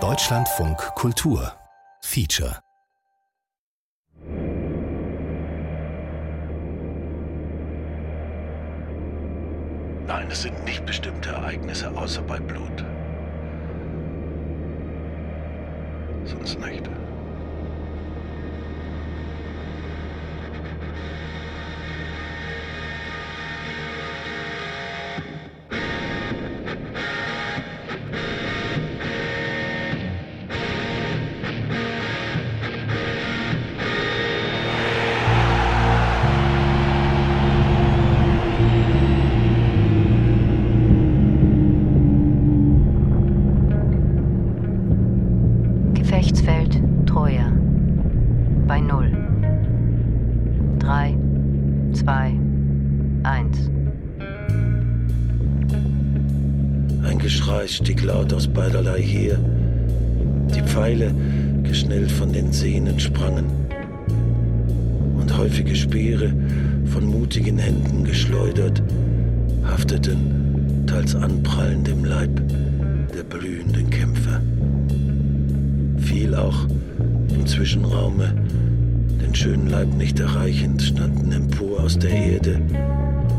Deutschlandfunk Kultur Feature Nein, es sind nicht bestimmte Ereignisse außer bei Blut. Sonst nicht. Aus beiderlei her. Die Pfeile, geschnellt von den Sehnen, sprangen. Und häufige Speere, von mutigen Händen geschleudert, hafteten, teils anprallend im Leib der blühenden Kämpfer. Viel auch im Zwischenraume, den schönen Leib nicht erreichend, standen empor aus der Erde,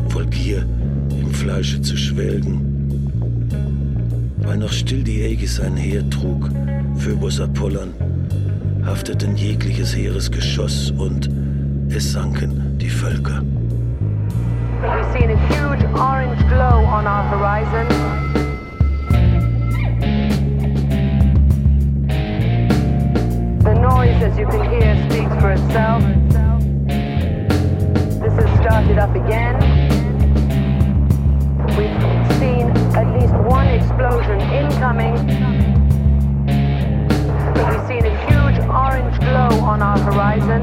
voll Gier im Fleische zu schwelgen, weil noch still die Aegis ein Heer trug, Phöbus Apollon, hafteten jegliches Heeresgeschoss und es sanken die Völker. We've seen a huge orange glow on our horizon. On our horizon.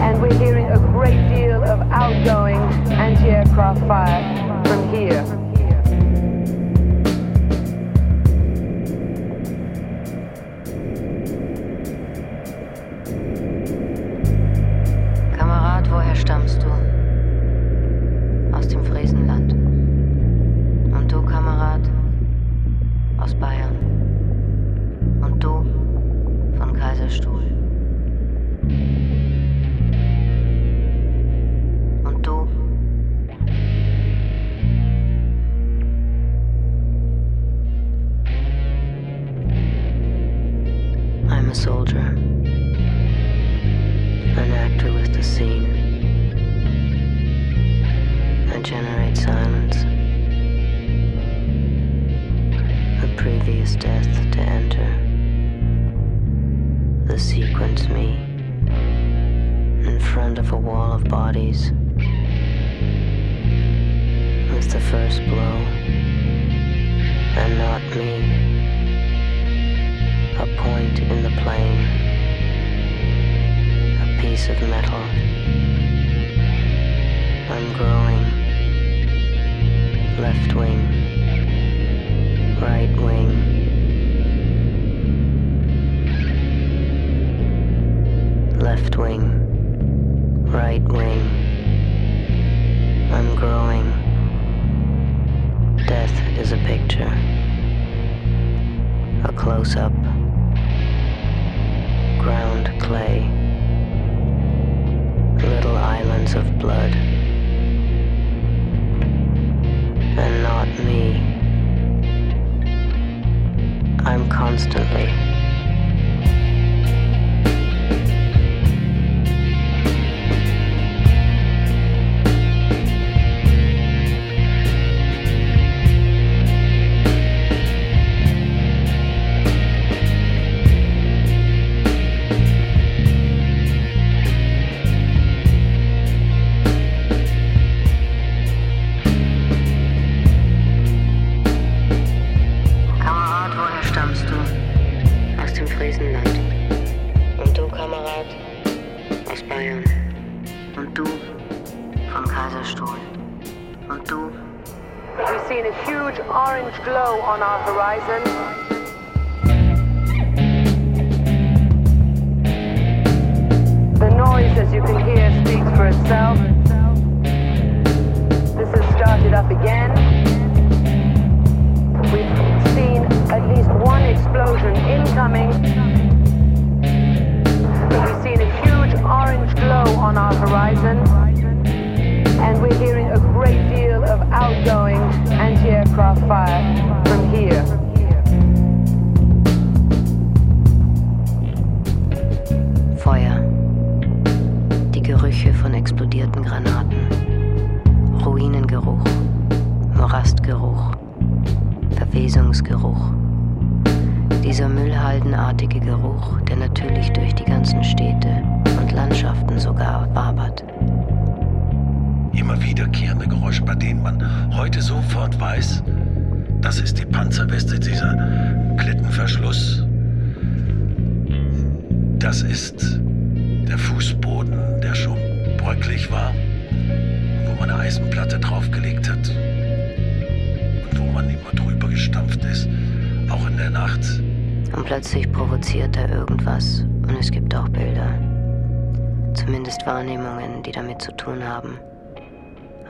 And we're hearing a great deal of outgoing anti-aircraft fire from here. Piece of metal. I'm growing. Left wing, right wing. Left wing, right wing. I'm growing. Death is a picture. A close up. Ground clay little islands of blood. And not me. I'm constantly.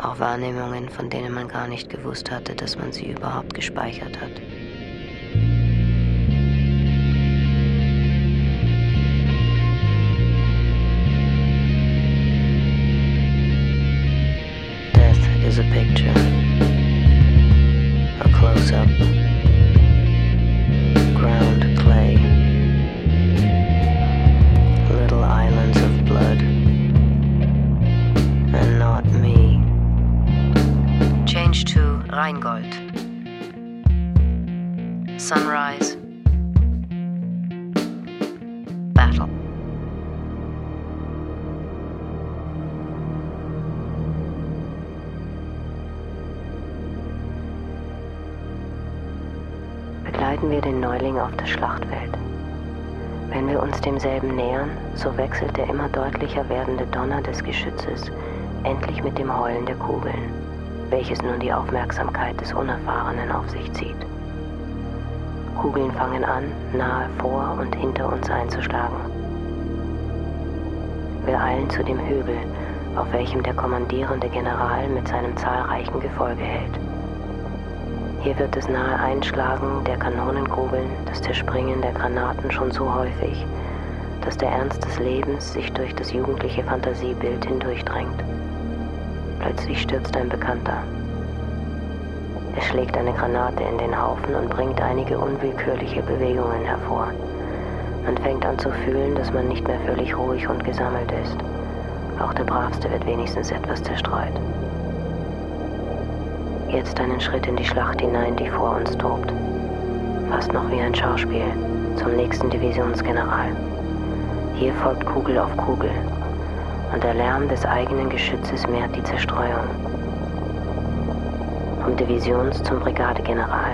Auch Wahrnehmungen, von denen man gar nicht gewusst hatte, dass man sie überhaupt gespeichert hat. Rheingold. Sunrise. Battle. Begleiten wir den Neuling auf das Schlachtfeld. Wenn wir uns demselben nähern, so wechselt der immer deutlicher werdende Donner des Geschützes endlich mit dem Heulen der Kugeln welches nun die Aufmerksamkeit des Unerfahrenen auf sich zieht. Kugeln fangen an, nahe vor und hinter uns einzuschlagen. Wir eilen zu dem Hügel, auf welchem der kommandierende General mit seinem zahlreichen Gefolge hält. Hier wird das nahe Einschlagen der Kanonenkugeln, das Zerspringen der Granaten schon so häufig, dass der Ernst des Lebens sich durch das jugendliche Fantasiebild hindurchdrängt. Plötzlich stürzt ein Bekannter. Er schlägt eine Granate in den Haufen und bringt einige unwillkürliche Bewegungen hervor. Man fängt an zu fühlen, dass man nicht mehr völlig ruhig und gesammelt ist. Auch der Bravste wird wenigstens etwas zerstreut. Jetzt einen Schritt in die Schlacht hinein, die vor uns tobt. Fast noch wie ein Schauspiel zum nächsten Divisionsgeneral. Hier folgt Kugel auf Kugel, und der Lärm des eigenen Geschützes mehrt die Zerstreuung. Vom Divisions- zum Brigadegeneral.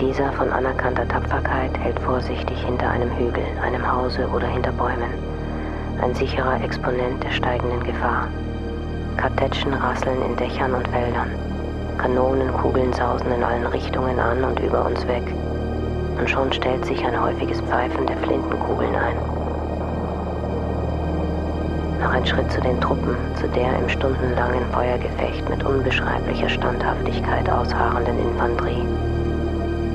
Dieser von anerkannter Tapferkeit hält vorsichtig hinter einem Hügel, einem Hause oder hinter Bäumen. Ein sicherer Exponent der steigenden Gefahr. Kartätschen rasseln in Dächern und Wäldern. Kanonenkugeln sausen in allen Richtungen an und über uns weg. Und schon stellt sich ein häufiges Pfeifen der Flintenkugeln ein. Noch ein Schritt zu den Truppen, zu der im stundenlangen Feuergefecht mit unbeschreiblicher Standhaftigkeit ausharrenden Infanterie.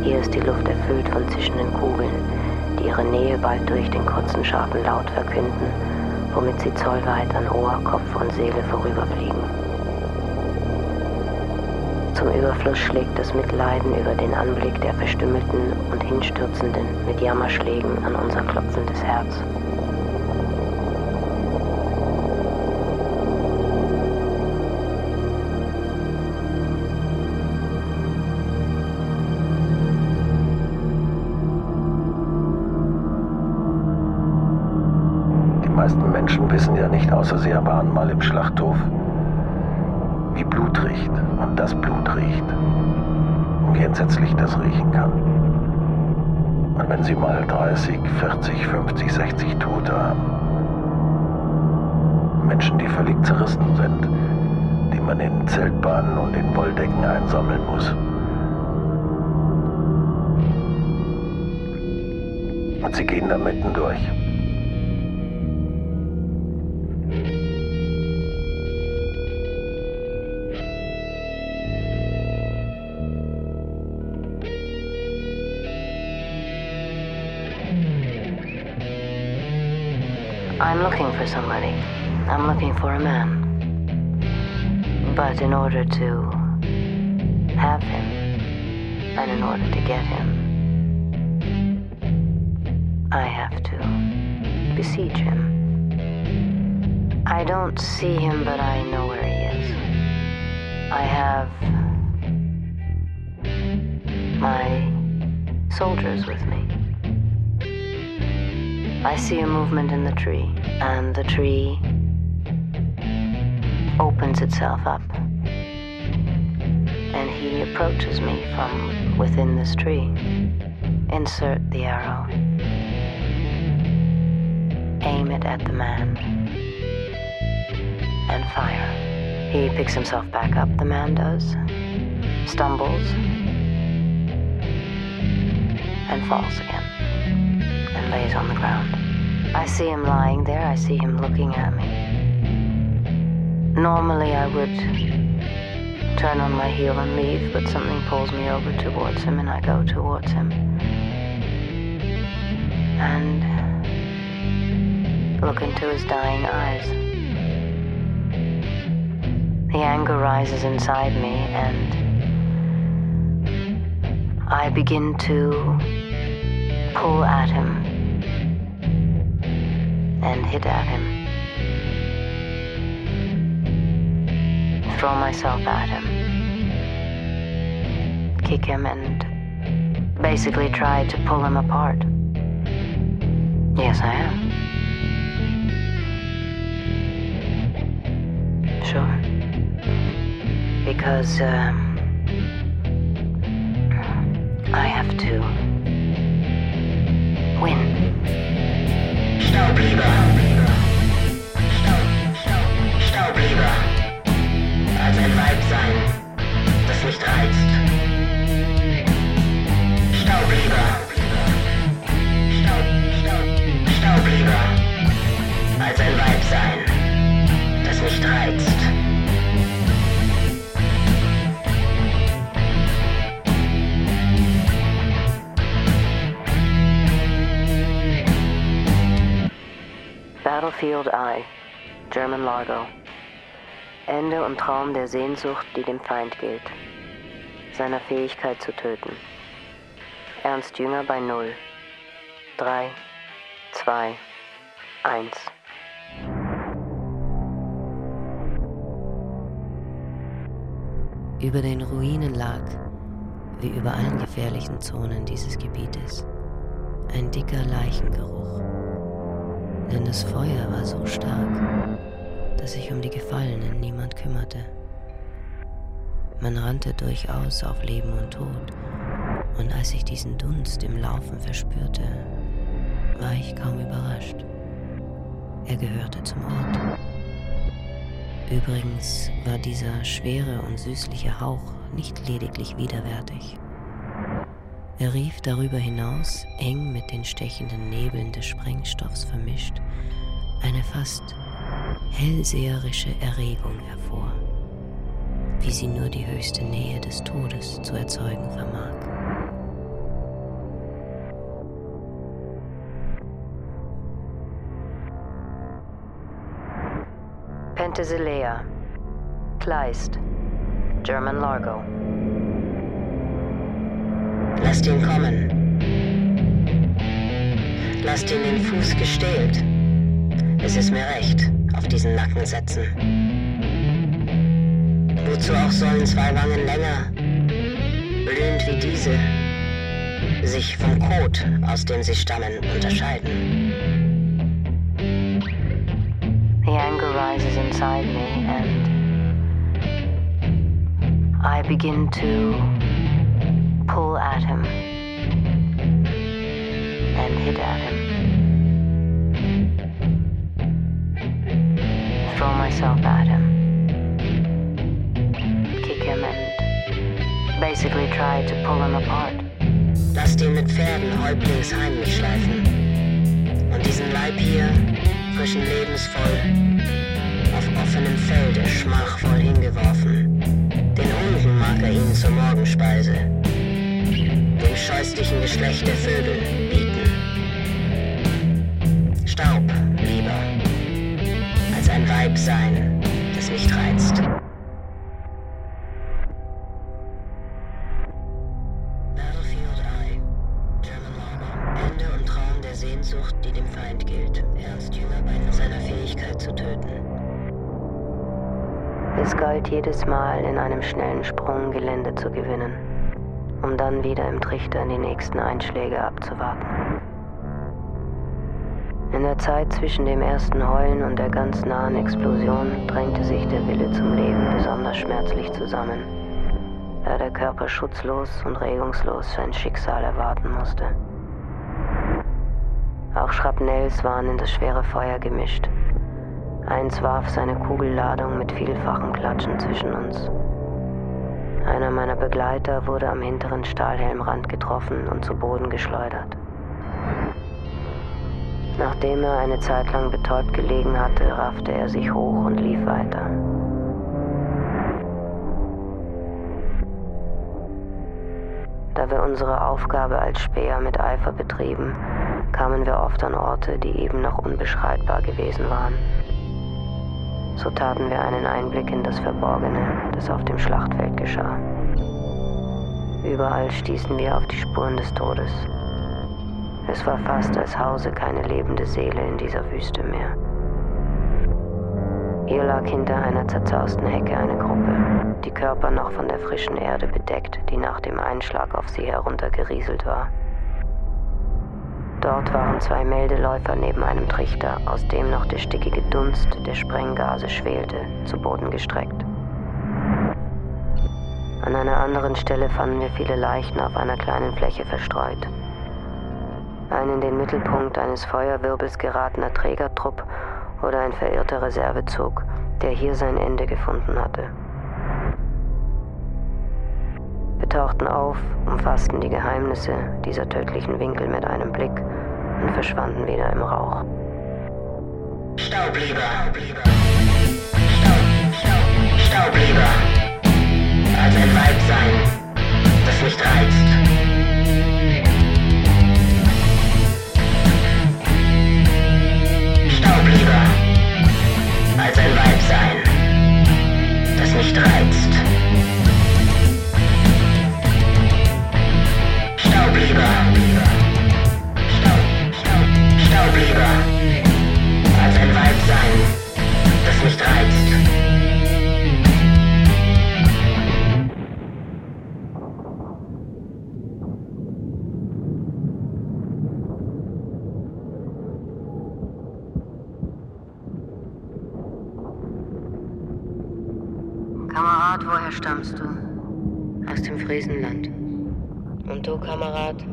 Hier ist die Luft erfüllt von zischenden Kugeln, die ihre Nähe bald durch den kurzen, scharfen Laut verkünden, womit sie zollweit an Ohr, Kopf und Seele vorüberfliegen. Zum Überfluss schlägt das Mitleiden über den Anblick der Verstümmelten und Hinstürzenden mit Jammerschlägen an unser klopfendes Herz. Schlachthof, wie Blut riecht und das Blut riecht und wie entsetzlich das riechen kann. Und wenn sie mal 30, 40, 50, 60 Tote haben, Menschen, die völlig zerrissen sind, die man in Zeltbahnen und in Wolldecken einsammeln muss. Und sie gehen da mitten durch. I'm looking for somebody. I'm looking for a man. But in order to have him, and in order to get him, I have to besiege him. I don't see him, but I know where he is. I have my soldiers with me. I see a movement in the tree, and the tree opens itself up. And he approaches me from within this tree. Insert the arrow. Aim it at the man. And fire. He picks himself back up, the man does. Stumbles. And falls again. And lays on the ground. I see him lying there. I see him looking at me. Normally I would turn on my heel and leave, but something pulls me over towards him and I go towards him. And look into his dying eyes. The anger rises inside me and I begin to pull at him and hit at him. Throw myself at him. Kick him and basically try to pull him apart. Yes, I am. Sure. Because um, I have to Als ein Weib sein, das nicht reizt. Battlefield I, German Largo. Ende und Traum der Sehnsucht, die dem Feind gilt. Seiner Fähigkeit zu töten. Ernst Jünger bei Null. Drei, zwei, eins. Über den Ruinen lag, wie über allen gefährlichen Zonen dieses Gebietes, ein dicker Leichengeruch. Denn das Feuer war so stark, dass sich um die Gefallenen niemand kümmerte. Man rannte durchaus auf Leben und Tod, und als ich diesen Dunst im Laufen verspürte, war ich kaum überrascht. Er gehörte zum Ort. Übrigens war dieser schwere und süßliche Hauch nicht lediglich widerwärtig. Er rief darüber hinaus, eng mit den stechenden Nebeln des Sprengstoffs vermischt, eine fast hellseherische Erregung hervor, wie sie nur die höchste Nähe des Todes zu erzeugen vermag. Penthesilea. Kleist. German Largo. Lasst ihn kommen. Lasst ihn den Fuß gestählt. Es ist mir recht, auf diesen Nacken setzen. Wozu auch sollen zwei Wangen länger, blühend wie diese, sich vom Kot, aus dem sie stammen, unterscheiden? The anger rises inside me and I begin to at him and hit at him. Throw myself at him. Kick him and basically try to pull him apart. Lasst ihn mit Pferden häuptlings heimlich schleifen. Und diesen Leib hier, frischen lebensvoll, auf offenem Felde schmachvoll hingeworfen. Den Hunden mag er ihn zur Morgenspeise, dem scheußlichen Geschlecht der Vögel bieten. Staub lieber, als ein Weib sein, das nicht reizt. Sehnsucht, die dem Feind gilt. Ernst Jünger bei seiner Fähigkeit zu töten. Es galt jedes Mal in einem schnellen Sprung Gelände zu gewinnen. Um dann wieder im Trichter die nächsten Einschläge abzuwarten. In der Zeit zwischen dem ersten Heulen und der ganz nahen Explosion drängte sich der Wille zum Leben besonders schmerzlich zusammen, da der Körper schutzlos und regungslos sein Schicksal erwarten musste. Auch Schrapnells waren in das schwere Feuer gemischt. Eins warf seine Kugelladung mit vielfachem Klatschen zwischen uns. Einer meiner Begleiter wurde am hinteren Stahlhelmrand getroffen und zu Boden geschleudert. Nachdem er eine Zeit lang betäubt gelegen hatte, raffte er sich hoch und lief weiter. Da wir unsere Aufgabe als Späher mit Eifer betrieben, kamen wir oft an Orte, die eben noch unbeschreitbar gewesen waren. So taten wir einen Einblick in das Verborgene, das auf dem Schlachtfeld geschah. Überall stießen wir auf die Spuren des Todes. Es war fast, als hause keine lebende Seele in dieser Wüste mehr. Hier lag hinter einer zerzausten Hecke eine Gruppe, die Körper noch von der frischen Erde bedeckt, die nach dem Einschlag auf sie heruntergerieselt war. Dort waren zwei Meldeläufer neben einem Trichter, aus dem noch der stickige Dunst der Sprenggase schwelte, zu Boden gestreckt. An einer anderen Stelle fanden wir viele Leichen auf einer kleinen Fläche verstreut ein in den Mittelpunkt eines Feuerwirbels geratener Trägertrupp oder ein verirrter Reservezug, der hier sein Ende gefunden hatte. Wir tauchten auf, umfassten die Geheimnisse dieser tödlichen Winkel mit einem Blick und verschwanden wieder im Rauch. Staublieber. Staub, Staub, Staublieber. Als ein Weib sein, das nicht reizt. lieber als ein Weib sein, das nicht reizt. Staub lieber als ein Weib sein, das nicht reizt. Kamerad, woher stammst du? Aus dem Friesenland. Und du, Kamerad?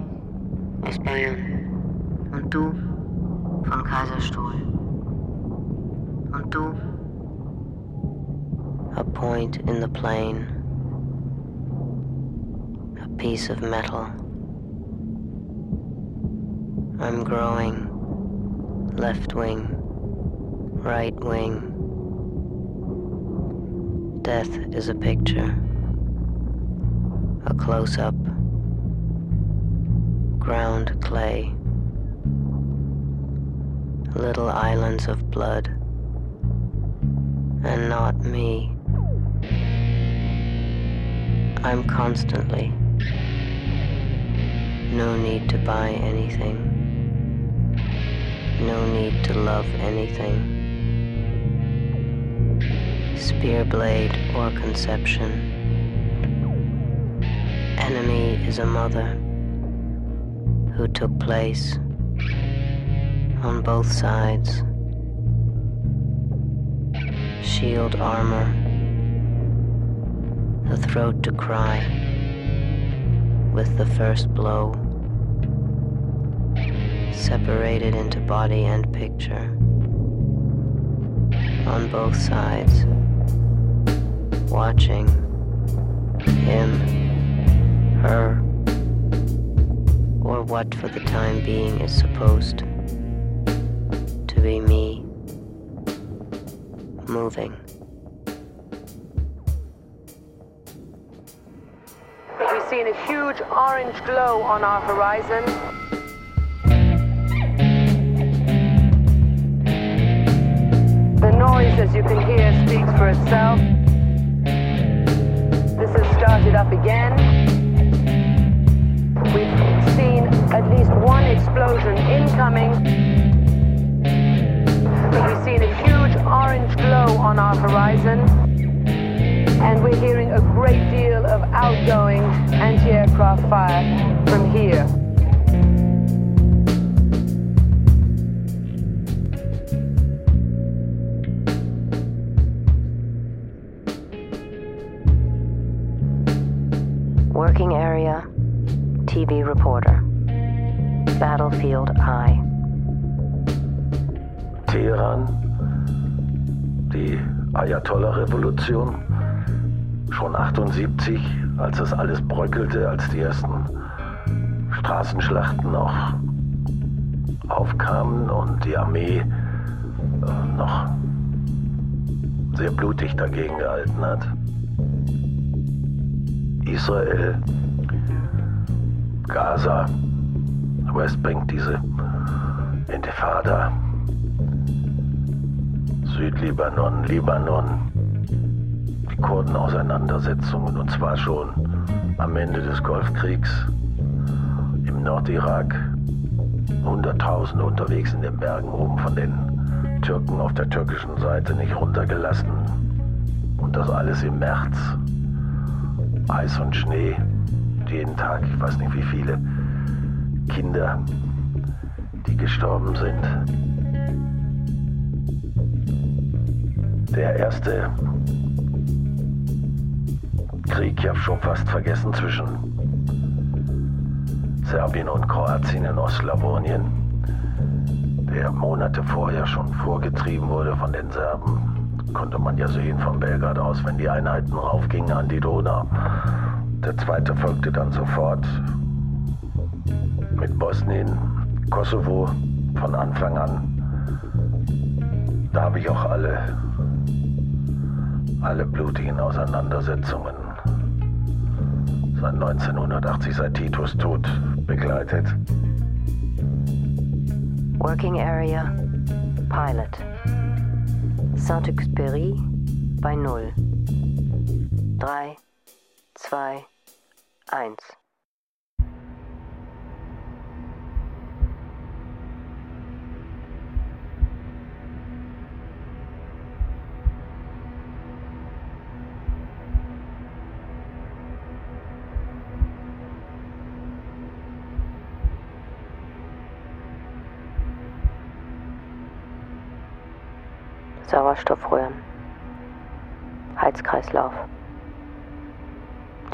Aus Bayern. Und du? Von Kaiserstuhl. Und du? A point in the plain. A piece of metal. I'm growing. Left wing. Right wing. Death is a picture, a close up, ground clay, little islands of blood, and not me. I'm constantly. No need to buy anything. No need to love anything spear blade or conception. Enemy is a mother who took place on both sides. Shield armor, the throat to cry with the first blow, separated into body and picture. On both sides. Watching him, her, or what for the time being is supposed be me moving. We've seen a huge orange glow on our horizon. The noise, as you can hear, speaks for itself This has started up again. We've seen at least one explosion incoming. We've seen a huge orange glow on our horizon. and we're hearing a great deal of outgoing anti-aircraft fire from here. Working area, TV reporter. Battlefield I. Teheran, die Ayatollah-Revolution, schon 78, als das alles bröckelte, als die ersten Straßenschlachten noch aufkamen und die Armee äh, noch sehr blutig dagegen gehalten hat. Israel, Gaza, Westbank, diese Intifada, Südlibanon, Libanon, die Kurdenauseinandersetzungen und zwar schon am Ende des Golfkriegs im Nordirak, Hunderttausende unterwegs in den Bergen rum, von den Türken auf der türkischen Seite nicht runtergelassen und das alles im März. Eis und Schnee, jeden Tag, ich weiß nicht wie viele Kinder, die gestorben sind. Der erste Krieg, ja schon fast vergessen, zwischen Serbien und Kroatien in Ostslawonien, der Monate vorher schon vorgetrieben wurde von den Serben konnte man ja sehen von Belgrad aus, wenn die Einheiten raufgingen an die Donau. Der zweite folgte dann sofort mit Bosnien, Kosovo von Anfang an. Da habe ich auch alle, alle blutigen Auseinandersetzungen seit 1980, seit Titus Tod begleitet. Working Area, Pilot. Saint-Exupéry bei 0. 3, 2, 1. Sauerstoffröhren, Heizkreislauf,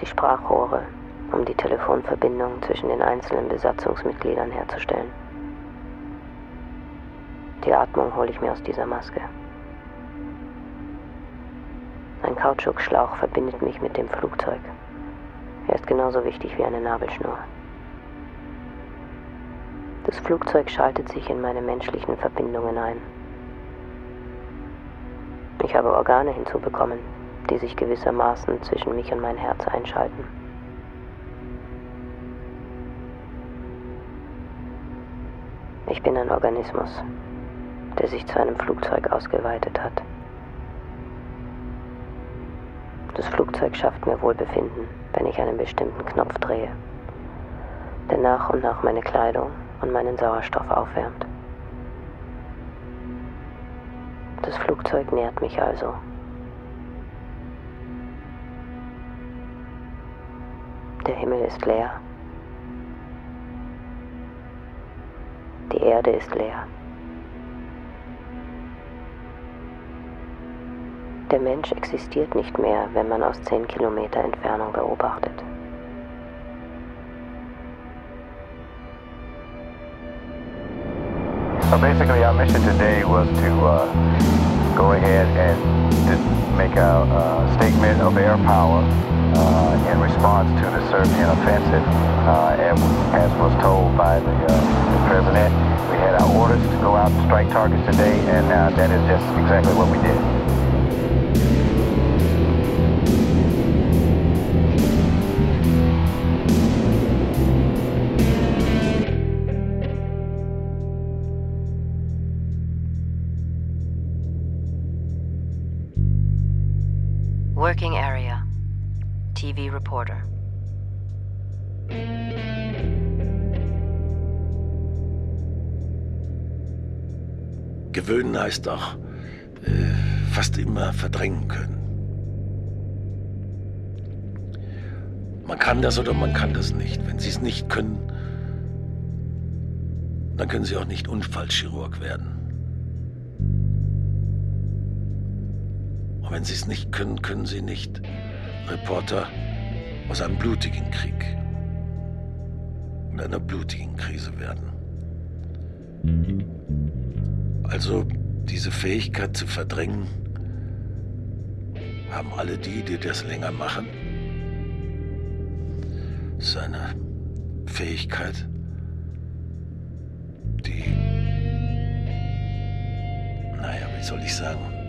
die Sprachrohre, um die Telefonverbindung zwischen den einzelnen Besatzungsmitgliedern herzustellen. Die Atmung hole ich mir aus dieser Maske. Ein Kautschukschlauch verbindet mich mit dem Flugzeug. Er ist genauso wichtig wie eine Nabelschnur. Das Flugzeug schaltet sich in meine menschlichen Verbindungen ein. Ich habe Organe hinzubekommen, die sich gewissermaßen zwischen mich und mein Herz einschalten. Ich bin ein Organismus, der sich zu einem Flugzeug ausgeweitet hat. Das Flugzeug schafft mir Wohlbefinden, wenn ich einen bestimmten Knopf drehe, der nach und nach meine Kleidung und meinen Sauerstoff aufwärmt. Das Flugzeug nährt mich also. Der Himmel ist leer. Die Erde ist leer. Der Mensch existiert nicht mehr, wenn man aus 10 Kilometer Entfernung beobachtet. So basically, our mission today was to uh, go ahead and make a, a statement of air power uh, in response to the Serbian offensive. Uh, and as was told by the, uh, the, president, we had our orders to go out and strike targets today, and uh, that is just exactly what we did. TV Reporter Gewöhnen heißt auch äh, fast immer verdrängen können. Man kann das oder man kann das nicht. Wenn Sie es nicht können, dann können Sie auch nicht Unfallchirurg werden. Und wenn Sie es nicht können, können Sie nicht Reporter aus einem blutigen Krieg und einer blutigen Krise werden. Also diese Fähigkeit zu verdrängen, haben alle die, die das länger machen. Seine Fähigkeit, die, naja, wie soll ich sagen,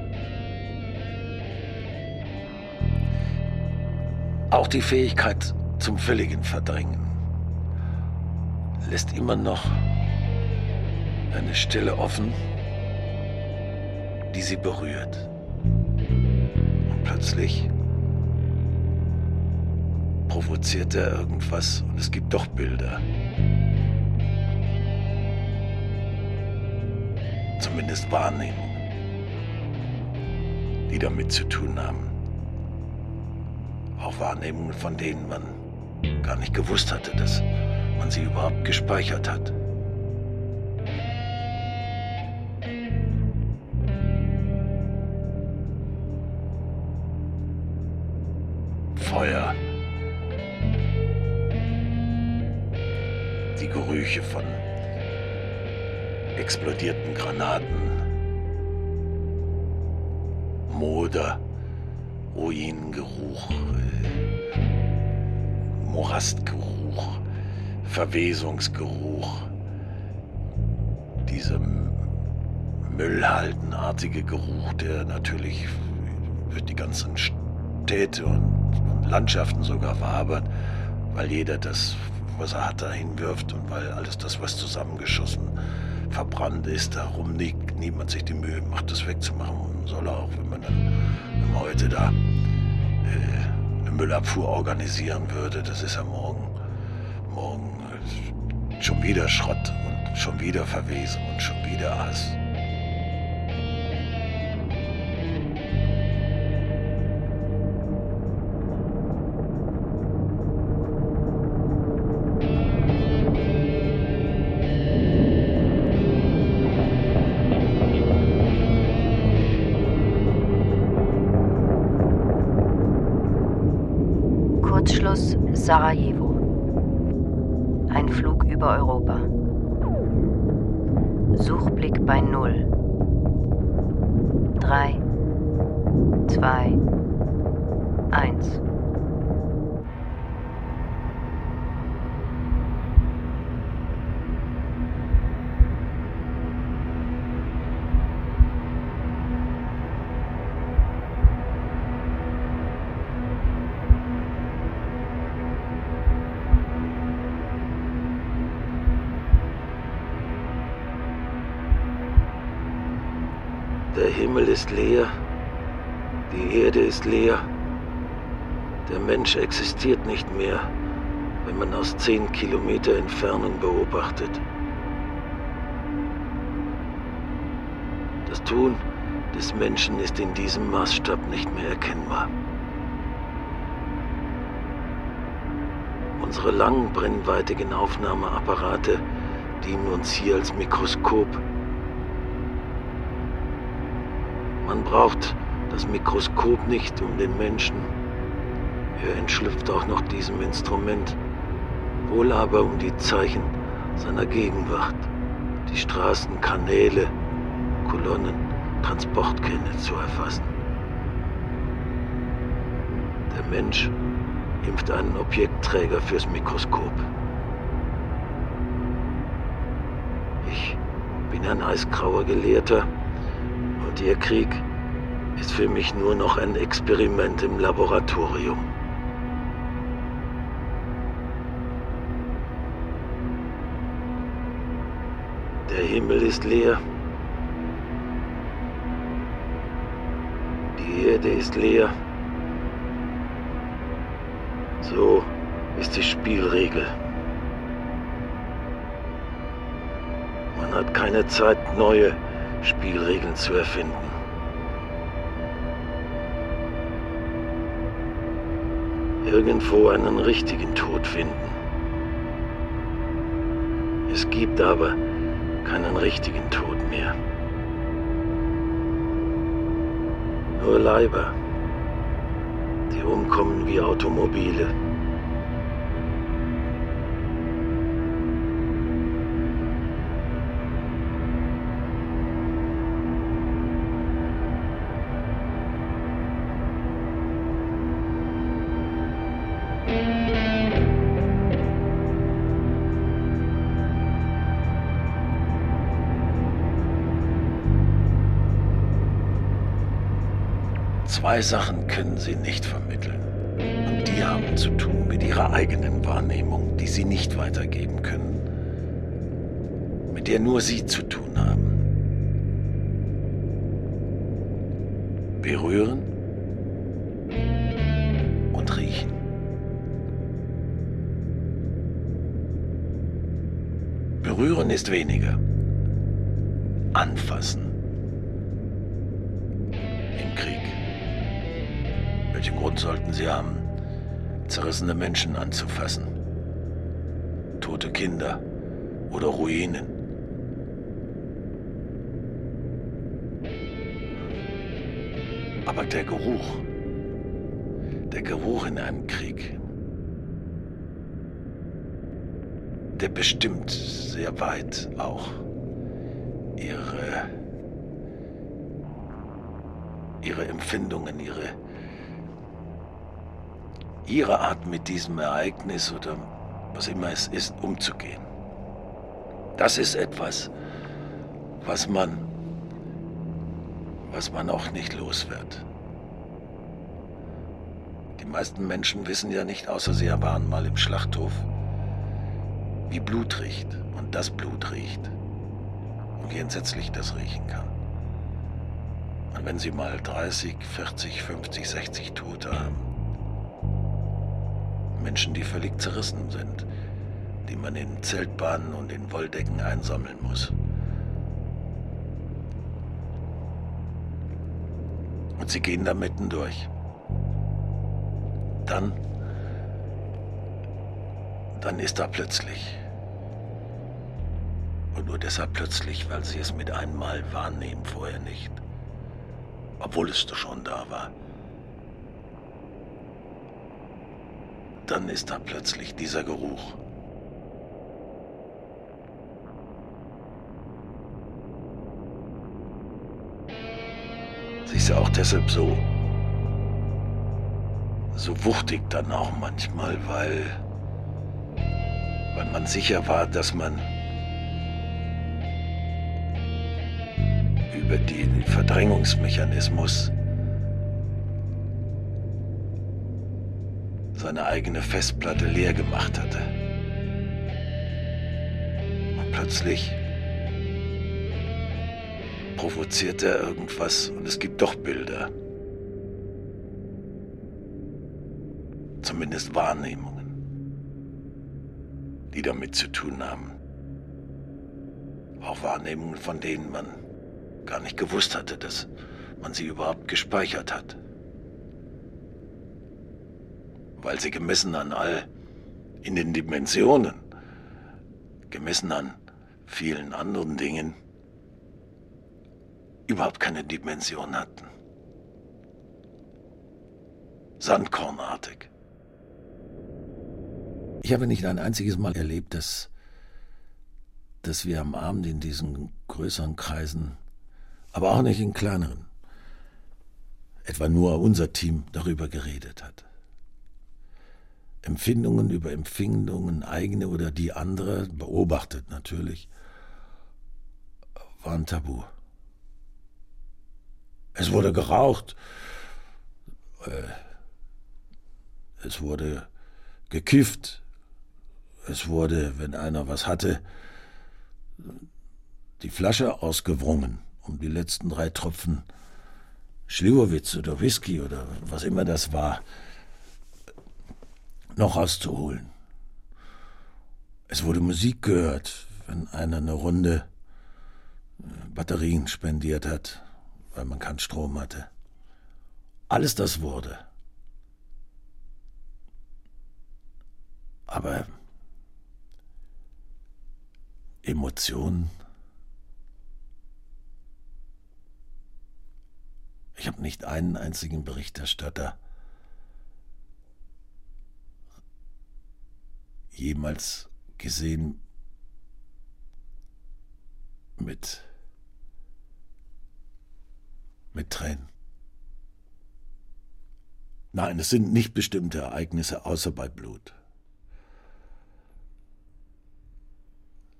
auch die Fähigkeit zum völligen Verdrängen lässt immer noch eine Stelle offen, die sie berührt. Und plötzlich provoziert er irgendwas und es gibt doch Bilder. Zumindest Wahrnehmungen, die damit zu tun haben. Auch Wahrnehmungen, von denen man gar nicht gewusst hatte, dass man sie überhaupt gespeichert hat. Feuer. Die Gerüche von explodierten Granaten. Moder, Ruinengeruch, äh, Morastgeruch, Verwesungsgeruch, dieser Müllhaltenartige Geruch, der natürlich für die ganzen Städte und Landschaften sogar verhabert, weil jeder das, was er hat, dahin wirft und weil alles das, was zusammengeschossen, verbrannt ist, darum liegt, niemand sich die Mühe macht, das wegzumachen. Soll er auch, wenn man dann wenn man heute da äh, eine Müllabfuhr organisieren würde, das ist ja morgen, morgen äh, schon wieder Schrott und schon wieder Verwesung und schon wieder Hass. Sarajevo. Ein Flug über Europa. Suchblick bei Null. Drei, zwei, eins. Ist leer, die Erde ist leer, der Mensch existiert nicht mehr, wenn man aus zehn Kilometer Entfernung beobachtet. Das Tun des Menschen ist in diesem Maßstab nicht mehr erkennbar. Unsere langen brennweitigen Aufnahmeapparate dienen uns hier als Mikroskop. Man braucht das Mikroskop nicht um den Menschen. Er entschlüpft auch noch diesem Instrument, wohl aber um die Zeichen seiner Gegenwart, die Straßen, Kanäle, Kolonnen, Transportkähne zu erfassen. Der Mensch impft einen Objektträger fürs Mikroskop. Ich bin ein eisgrauer Gelehrter und Ihr Krieg ist für mich nur noch ein Experiment im Laboratorium. Der Himmel ist leer. Die Erde ist leer. So ist die Spielregel. Man hat keine Zeit, neue Spielregeln zu erfinden. irgendwo einen richtigen Tod finden. Es gibt aber keinen richtigen Tod mehr. Nur Leiber, die umkommen wie Automobile. Zwei Sachen können Sie nicht vermitteln. Und die haben zu tun mit Ihrer eigenen Wahrnehmung, die Sie nicht weitergeben können. Mit der nur Sie zu tun haben. Berühren und riechen. Berühren ist weniger. Anfassen. Im Krieg. Welchen Grund sollten sie haben, zerrissene Menschen anzufassen? Tote Kinder oder Ruinen? Aber der Geruch, der Geruch in einem Krieg, der bestimmt sehr weit auch ihre, ihre Empfindungen, ihre, ihre Art mit diesem Ereignis oder was immer es ist, umzugehen. Das ist etwas, was man, was man auch nicht los wird. Die meisten Menschen wissen ja nicht, außer sie waren mal im Schlachthof, wie Blut riecht und das Blut riecht und wie entsetzlich das riechen kann. Und wenn sie mal 30, 40, 50, 60 Tote haben, Menschen, die völlig zerrissen sind, die man in Zeltbahnen und in Wolldecken einsammeln muss. Und sie gehen da mitten durch. Dann, dann ist da plötzlich. Und nur deshalb plötzlich, weil sie es mit einmal wahrnehmen, vorher nicht. Obwohl es schon da war. Dann ist da plötzlich dieser Geruch. Sie ist ja auch deshalb so, so wuchtig dann auch manchmal, weil, weil man sicher war, dass man über den Verdrängungsmechanismus seine eigene Festplatte leer gemacht hatte. Und plötzlich provoziert er irgendwas und es gibt doch Bilder. Zumindest Wahrnehmungen, die damit zu tun haben. Auch Wahrnehmungen, von denen man gar nicht gewusst hatte, dass man sie überhaupt gespeichert hat weil sie gemessen an all in den Dimensionen, gemessen an vielen anderen Dingen, überhaupt keine Dimension hatten. Sandkornartig. Ich habe nicht ein einziges Mal erlebt, dass, dass wir am Abend in diesen größeren Kreisen, aber auch nicht in kleineren, etwa nur unser Team darüber geredet hat. Empfindungen über Empfindungen, eigene oder die andere, beobachtet natürlich, waren tabu. Es wurde geraucht, äh, es wurde gekifft, es wurde, wenn einer was hatte, die Flasche ausgewrungen, um die letzten drei Tropfen Schliwowitz oder Whisky oder was immer das war, noch rauszuholen. Es wurde Musik gehört, wenn einer eine Runde äh, Batterien spendiert hat, weil man keinen Strom hatte. Alles das wurde. Aber Emotionen. Ich habe nicht einen einzigen Berichterstatter jemals gesehen mit mit Tränen. Nein, es sind nicht bestimmte Ereignisse außer bei Blut.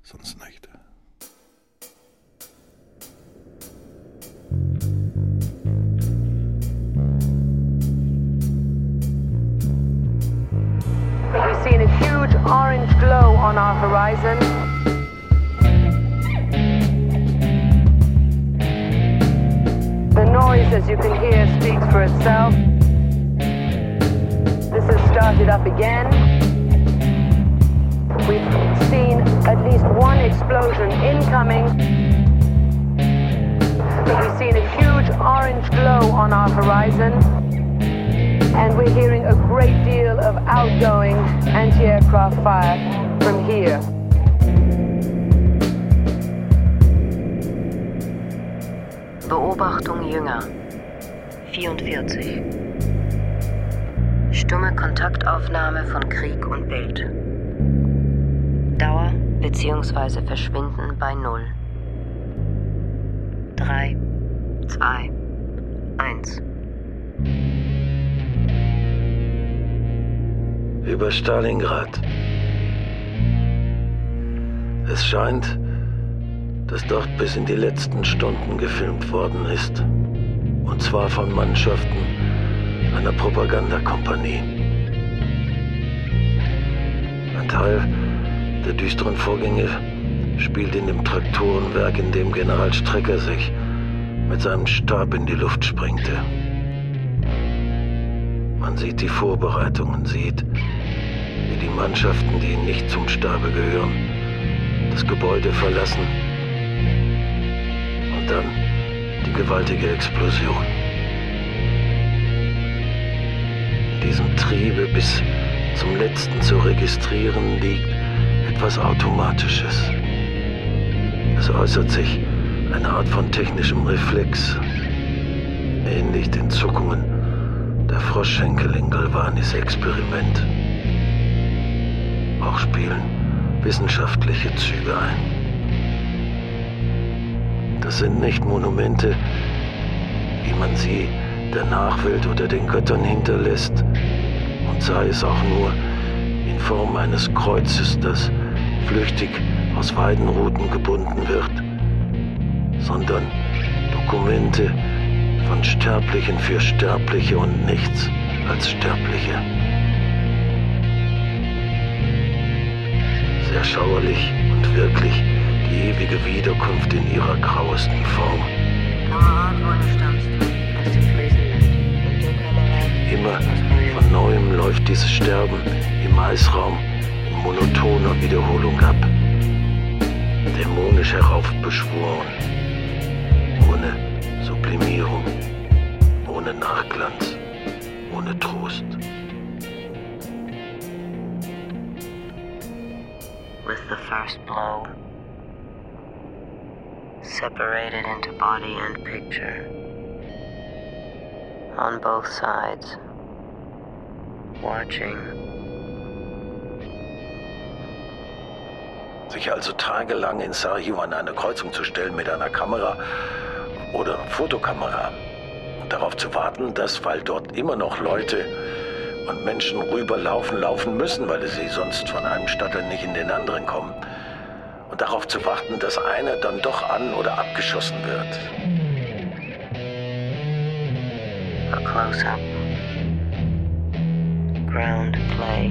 Sonst nicht. Orange glow on our horizon. The noise, as you can hear, speaks for itself. This has started up again. We've seen at least one explosion incoming. We've seen a huge orange glow on our horizon. And we're hearing a great deal of outgoing anti-aircraft fire from here. Beobachtung Jünger 44 Stumme Kontaktaufnahme von Krieg und Bild Dauer bzw. Verschwinden bei Null 3 2 1 Über Stalingrad. Es scheint, dass dort bis in die letzten Stunden gefilmt worden ist. Und zwar von Mannschaften einer Propagandakompanie. Ein Teil der düsteren Vorgänge spielt in dem Traktorenwerk, in dem General Strecker sich mit seinem Stab in die Luft sprengte. Man sieht die Vorbereitungen, sieht, wie die Mannschaften, die nicht zum Stabe gehören, das Gebäude verlassen und dann die gewaltige Explosion. In diesem Triebe bis zum letzten zu registrieren liegt etwas Automatisches. Es äußert sich eine Art von technischem Reflex, ähnlich den Zuckungen der Froschschenkel in Galvanis Experiment. Auch spielen wissenschaftliche Züge ein. Das sind nicht Monumente, wie man sie der Nachwelt oder den Göttern hinterlässt, und sei es auch nur in Form eines Kreuzes, das flüchtig aus Weidenruten gebunden wird, sondern Dokumente von Sterblichen für Sterbliche und nichts als Sterbliche. Sehr schauerlich und wirklich die ewige Wiederkunft in ihrer grauesten Form. Immer von neuem läuft dieses Sterben im Eisraum in monotoner Wiederholung ab. Dämonisch heraufbeschworen. Ohne Sublimierung. Ohne Nachglanz. Ohne Trost. with the first blow, separated into body and picture, on both sides, watching, Sich also tagelang in Sarajevo an eine Kreuzung zu stellen mit einer Kamera oder Fotokamera. Und darauf zu warten, dass, weil dort immer noch Leute und Menschen rüberlaufen, laufen müssen, weil sie sonst von einem Stadtteil nicht in den anderen kommen. Und darauf zu warten, dass einer dann doch an- oder abgeschossen wird. a close up, ground play,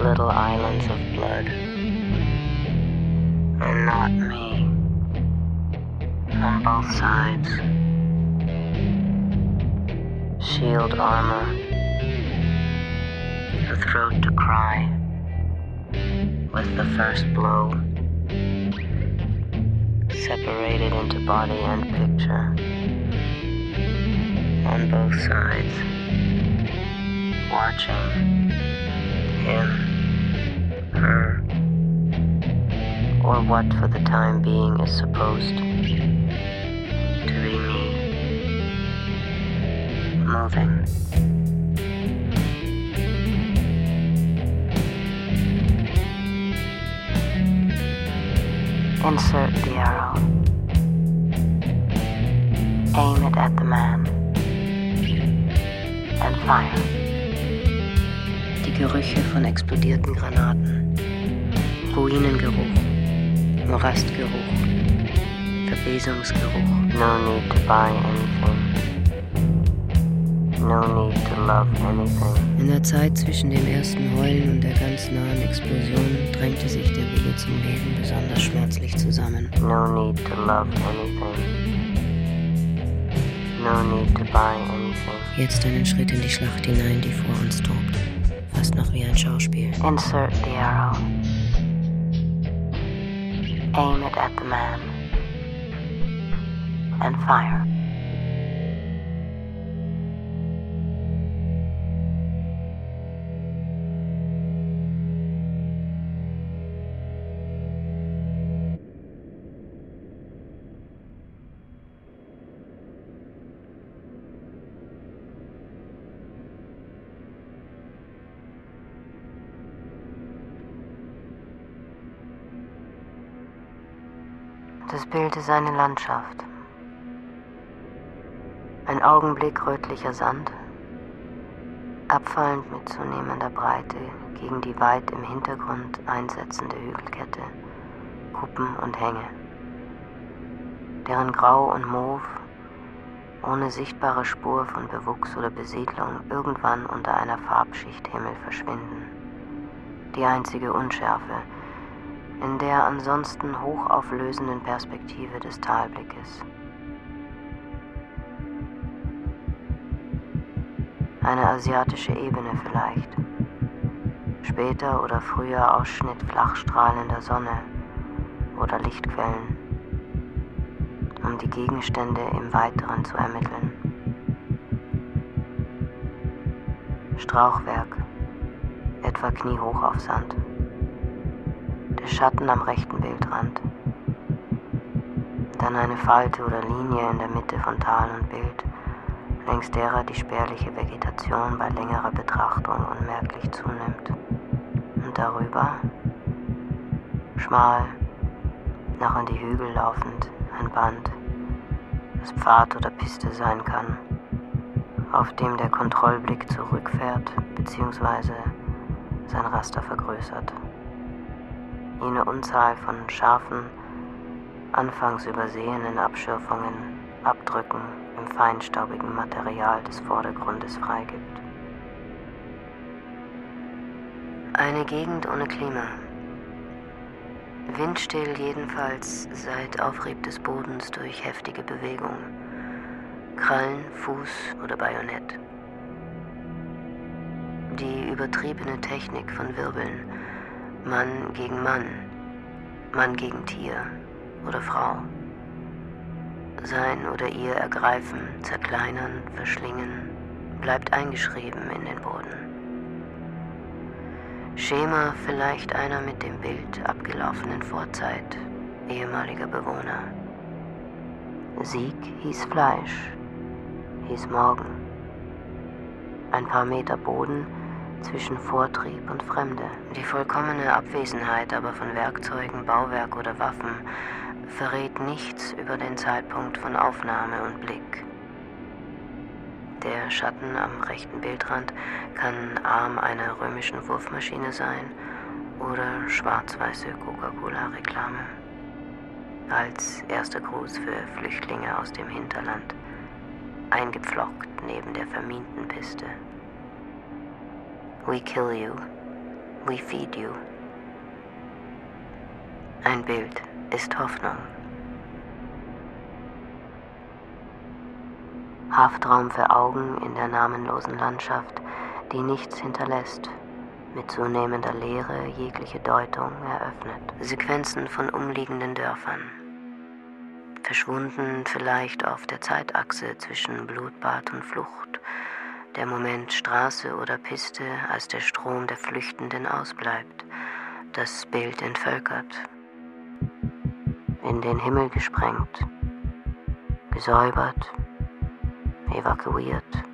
little islands of blood, and not me, on both sides. Shield armor, the throat to cry, with the first blow, separated into body and picture. On both sides, watching, him, her, or what for the time being is supposed Moving. Insert the arrow. Aim it at the man. And fire. Die Gerüche von explodierten Granaten. Ruinengeruch. Morastgeruch. Verwesungsgeruch. No need to buy anything. No need to love anything. In der Zeit zwischen dem ersten Heulen und der ganz nahen Explosion drängte sich der Wille zum Leben besonders schmerzlich zusammen. No need to love anything. No need to buy anything. Jetzt einen Schritt in die Schlacht hinein, die vor uns tobt. Fast noch wie ein Schauspiel. Insert the arrow. Aim it at the man. And fire. Das Bild ist eine Landschaft. Ein Augenblick rötlicher Sand, abfallend mit zunehmender Breite gegen die weit im Hintergrund einsetzende Hügelkette, Kuppen und Hänge, deren Grau und Mauve ohne sichtbare Spur von Bewuchs oder Besiedlung irgendwann unter einer Farbschicht Himmel verschwinden. Die einzige Unschärfe, in der ansonsten hochauflösenden Perspektive des Talblickes. Eine asiatische Ebene vielleicht. Später oder früher Ausschnitt flachstrahlender Sonne oder Lichtquellen, um die Gegenstände im Weiteren zu ermitteln. Strauchwerk, etwa kniehoch auf Sand. Schatten am rechten Bildrand. Dann eine Falte oder Linie in der Mitte von Tal und Bild, längs derer die spärliche Vegetation bei längerer Betrachtung unmerklich zunimmt. Und darüber, schmal, noch in die Hügel laufend, ein Band, das Pfad oder Piste sein kann, auf dem der Kontrollblick zurückfährt bzw. sein Raster vergrößert jene Unzahl von scharfen, anfangs übersehenen Abschürfungen, Abdrücken im feinstaubigen Material des Vordergrundes freigibt. Eine Gegend ohne Klima. Windstill jedenfalls seit Aufrieb des Bodens durch heftige Bewegung. Krallen, Fuß oder Bajonett. Die übertriebene Technik von Wirbeln Mann gegen Mann, Mann gegen Tier oder Frau. Sein oder ihr ergreifen, zerkleinern, verschlingen, bleibt eingeschrieben in den Boden. Schema vielleicht einer mit dem Bild abgelaufenen Vorzeit, ehemaliger Bewohner. Sieg hieß Fleisch, hieß Morgen. Ein paar Meter Boden, zwischen Vortrieb und Fremde. Die vollkommene Abwesenheit aber von Werkzeugen, Bauwerk oder Waffen verrät nichts über den Zeitpunkt von Aufnahme und Blick. Der Schatten am rechten Bildrand kann Arm einer römischen Wurfmaschine sein oder schwarz-weiße Coca-Cola-Reklame. Als erster Gruß für Flüchtlinge aus dem Hinterland, eingepflockt neben der verminten Piste. We kill you. We feed you. Ein Bild ist Hoffnung. Haftraum für Augen in der namenlosen Landschaft, die nichts hinterlässt, mit zunehmender Leere jegliche Deutung eröffnet. Sequenzen von umliegenden Dörfern. Verschwunden vielleicht auf der Zeitachse zwischen Blutbad und Flucht, Der Moment Straße oder Piste, als der Strom der Flüchtenden ausbleibt, das Bild entvölkert, in den Himmel gesprengt, gesäubert, evakuiert,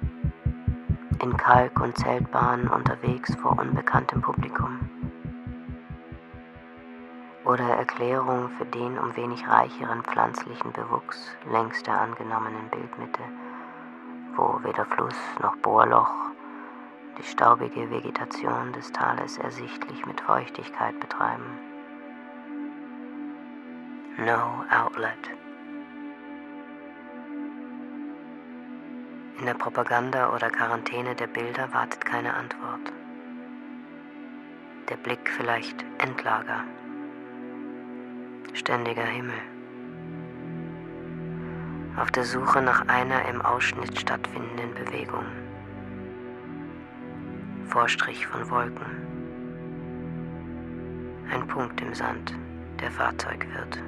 in Kalk- und Zeltbahnen unterwegs vor unbekanntem Publikum. Oder Erklärung für den um wenig reicheren pflanzlichen Bewuchs längs der angenommenen Bildmitte, wo weder Fluss noch Bohrloch die staubige Vegetation des Tales ersichtlich mit Feuchtigkeit betreiben. No outlet. In der Propaganda oder Quarantäne der Bilder wartet keine Antwort. Der Blick vielleicht Endlager. Ständiger Himmel. Auf der Suche nach einer im Ausschnitt stattfindenden Bewegung. Vorstrich von Wolken. Ein Punkt im Sand, der Fahrzeug wird.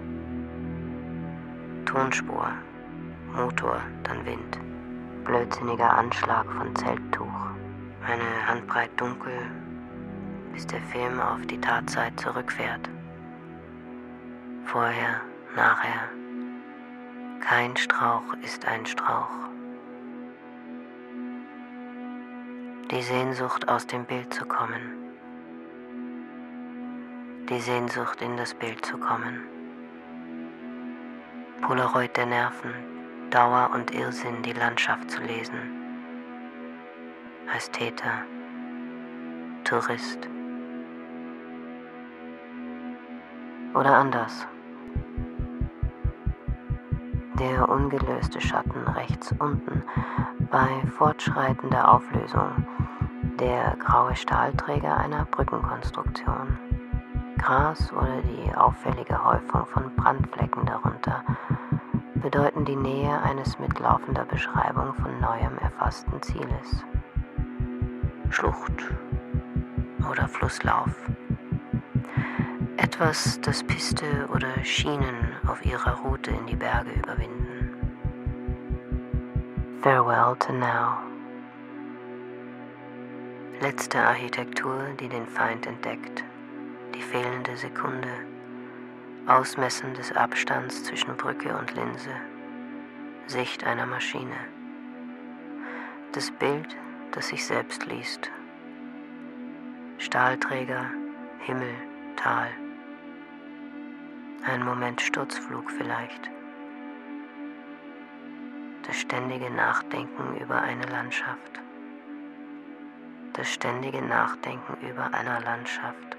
Tonspur, Motor, dann Wind. Blödsinniger Anschlag von Zelttuch. Eine Handbreit dunkel, bis der Film auf die Tatzeit zurückfährt. Vorher, nachher. Kein Strauch ist ein Strauch. Die Sehnsucht aus dem Bild zu kommen. Die Sehnsucht in das Bild zu kommen. Polaroid der Nerven, Dauer und Irrsinn die Landschaft zu lesen. Als Täter, Tourist. Oder anders. Der ungelöste Schatten rechts unten bei fortschreitender Auflösung der graue Stahlträger einer Brückenkonstruktion. Gras oder die auffällige Häufung von Brandflecken darunter bedeuten die Nähe eines mit laufender Beschreibung von neuem erfassten Zieles. Schlucht oder Flusslauf. Etwas, das Piste oder Schienen auf ihrer Route in die Berge überwinden. Farewell to now. Letzte Architektur, die den Feind entdeckt. Die fehlende Sekunde. Ausmessen des Abstands zwischen Brücke und Linse. Sicht einer Maschine. Das Bild, das sich selbst liest. Stahlträger, Himmel, Tal. Ein Moment Sturzflug vielleicht. Das ständige Nachdenken über eine Landschaft. Das ständige Nachdenken über einer Landschaft.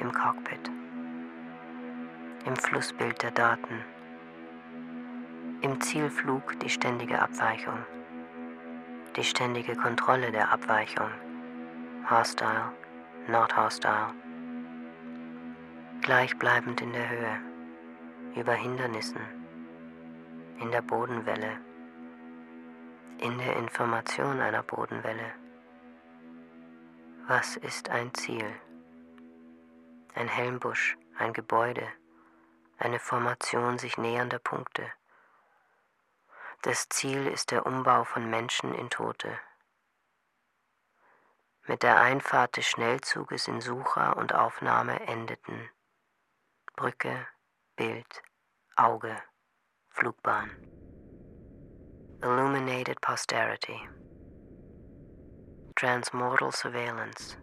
Im Cockpit. Im Flussbild der Daten. Im Zielflug die ständige Abweichung. Die ständige Kontrolle der Abweichung. Hostile, not hostile gleichbleibend in der Höhe, über Hindernissen, in der Bodenwelle, in der Information einer Bodenwelle. Was ist ein Ziel? Ein Helmbusch, ein Gebäude, eine Formation sich nähernder Punkte. Das Ziel ist der Umbau von Menschen in Tote. Mit der Einfahrt des Schnellzuges in Sucher und Aufnahme endeten Brücke, Bild, Auge, Flugbahn. Illuminated Posterity. Transmortal Surveillance.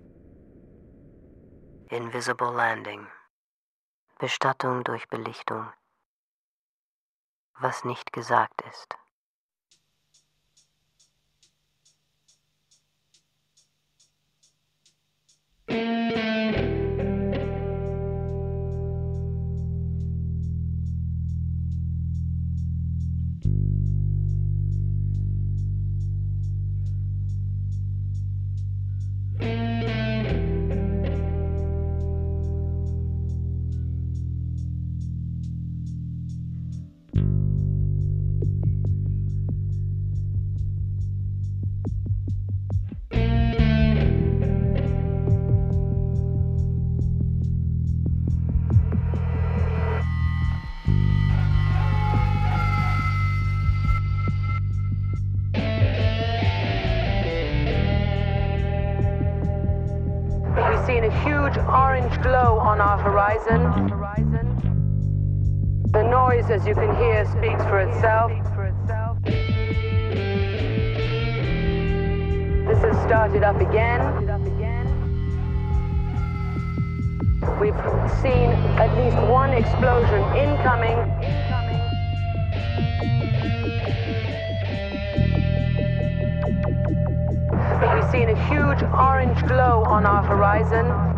Invisible Landing. Bestattung durch Belichtung. Was nicht gesagt ist. Horizon. The noise, as you can hear, speaks for itself. This has started up again. We've seen at least one explosion incoming. We've seen a huge orange glow on our horizon.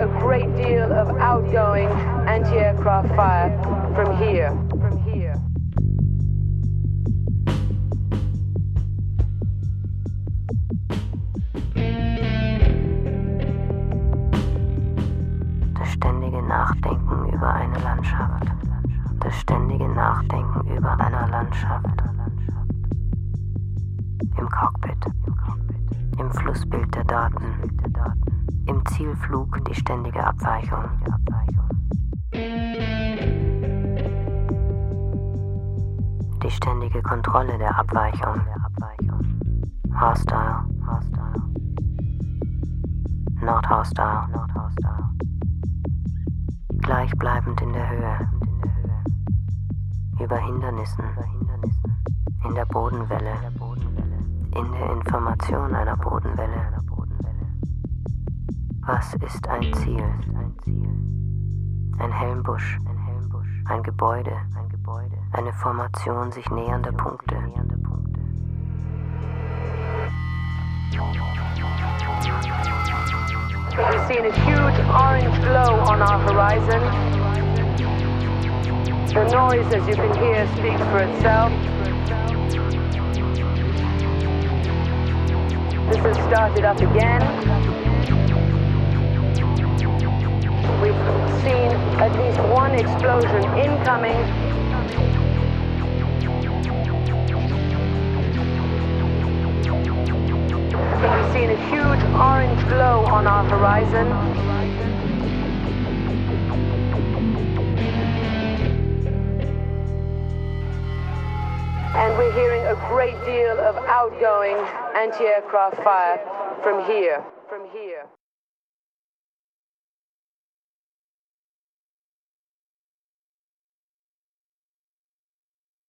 A great deal of outgoing anti-aircraft fire from here. Das ständige Nachdenken über eine Landschaft. Das ständige Nachdenken über einer Landschaft. Im Cockpit. Im Flussbild der Daten. Im Zielflug die ständige Abweichung. Die ständige Kontrolle der Abweichung. Hostile. Not hostile. Gleichbleibend in der Höhe. Über Hindernissen. In der Bodenwelle. In der Information einer Bodenwelle. Was ist ein Ziel? Ein Helmbusch. Ein Gebäude. Eine Formation sich nähernder Punkte. We've seen a huge orange glow on our horizon. The noise, as you can hear, speaks for itself. This has started up again. We've seen at least one explosion incoming. We've seen a huge orange glow on our horizon. And we're hearing a great deal of outgoing anti-aircraft fire from here. From here.